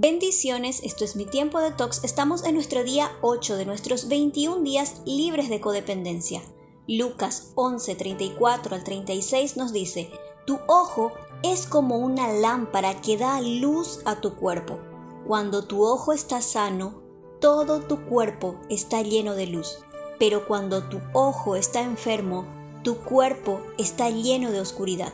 Bendiciones, esto es mi tiempo de tox. Estamos en nuestro día 8 de nuestros 21 días libres de codependencia. Lucas 11, 34 al 36 nos dice, Tu ojo es como una lámpara que da luz a tu cuerpo. Cuando tu ojo está sano, todo tu cuerpo está lleno de luz. Pero cuando tu ojo está enfermo, tu cuerpo está lleno de oscuridad.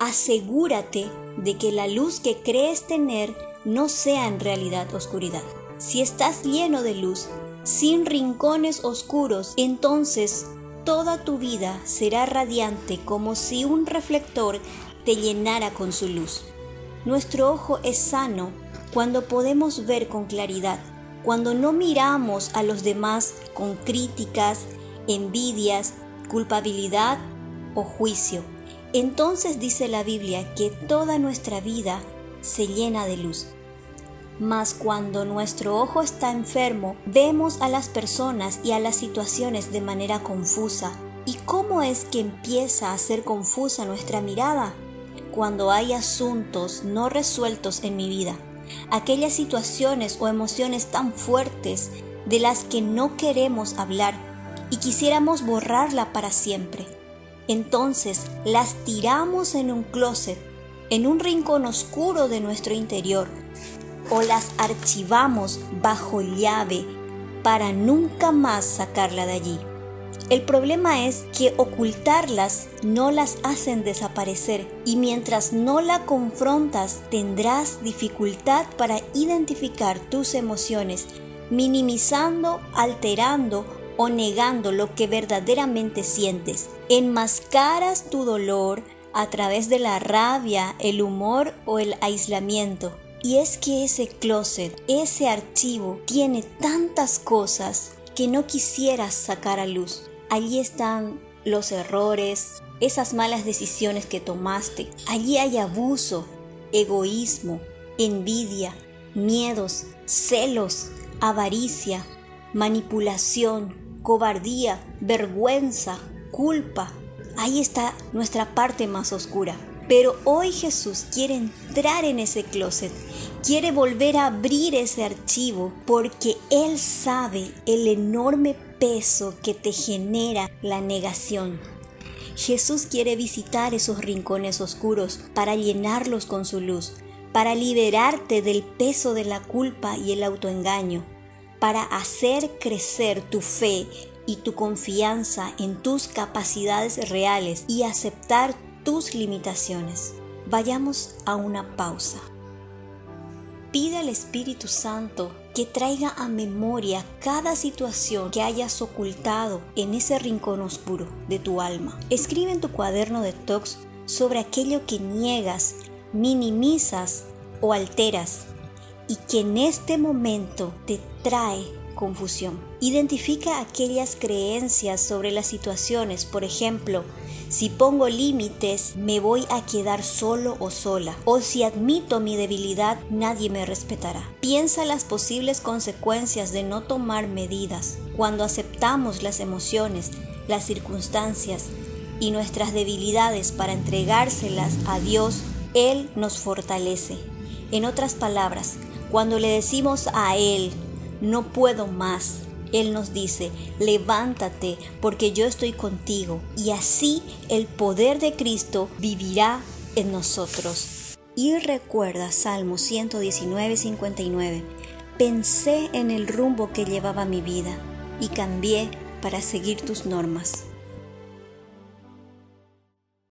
Asegúrate de que la luz que crees tener no sea en realidad oscuridad. Si estás lleno de luz, sin rincones oscuros, entonces toda tu vida será radiante como si un reflector te llenara con su luz. Nuestro ojo es sano cuando podemos ver con claridad, cuando no miramos a los demás con críticas, envidias, culpabilidad o juicio. Entonces dice la Biblia que toda nuestra vida se llena de luz. Mas cuando nuestro ojo está enfermo, vemos a las personas y a las situaciones de manera confusa. ¿Y cómo es que empieza a ser confusa nuestra mirada? Cuando hay asuntos no resueltos en mi vida, aquellas situaciones o emociones tan fuertes de las que no queremos hablar y quisiéramos borrarla para siempre. Entonces las tiramos en un closet en un rincón oscuro de nuestro interior o las archivamos bajo llave para nunca más sacarla de allí. El problema es que ocultarlas no las hacen desaparecer y mientras no la confrontas tendrás dificultad para identificar tus emociones, minimizando, alterando o negando lo que verdaderamente sientes. Enmascaras tu dolor, a través de la rabia, el humor o el aislamiento. Y es que ese closet, ese archivo, tiene tantas cosas que no quisieras sacar a luz. Allí están los errores, esas malas decisiones que tomaste. Allí hay abuso, egoísmo, envidia, miedos, celos, avaricia, manipulación, cobardía, vergüenza, culpa, Ahí está nuestra parte más oscura. Pero hoy Jesús quiere entrar en ese closet, quiere volver a abrir ese archivo porque Él sabe el enorme peso que te genera la negación. Jesús quiere visitar esos rincones oscuros para llenarlos con su luz, para liberarte del peso de la culpa y el autoengaño, para hacer crecer tu fe y tu confianza en tus capacidades reales y aceptar tus limitaciones. Vayamos a una pausa. Pide al Espíritu Santo que traiga a memoria cada situación que hayas ocultado en ese rincón oscuro de tu alma. Escribe en tu cuaderno de tox sobre aquello que niegas, minimizas o alteras y que en este momento te trae confusión. Identifica aquellas creencias sobre las situaciones, por ejemplo, si pongo límites, me voy a quedar solo o sola. O si admito mi debilidad, nadie me respetará. Piensa las posibles consecuencias de no tomar medidas. Cuando aceptamos las emociones, las circunstancias y nuestras debilidades para entregárselas a Dios, Él nos fortalece. En otras palabras, cuando le decimos a Él, no puedo más. Él nos dice, levántate porque yo estoy contigo y así el poder de Cristo vivirá en nosotros. Y recuerda Salmo 119, 59. Pensé en el rumbo que llevaba mi vida y cambié para seguir tus normas.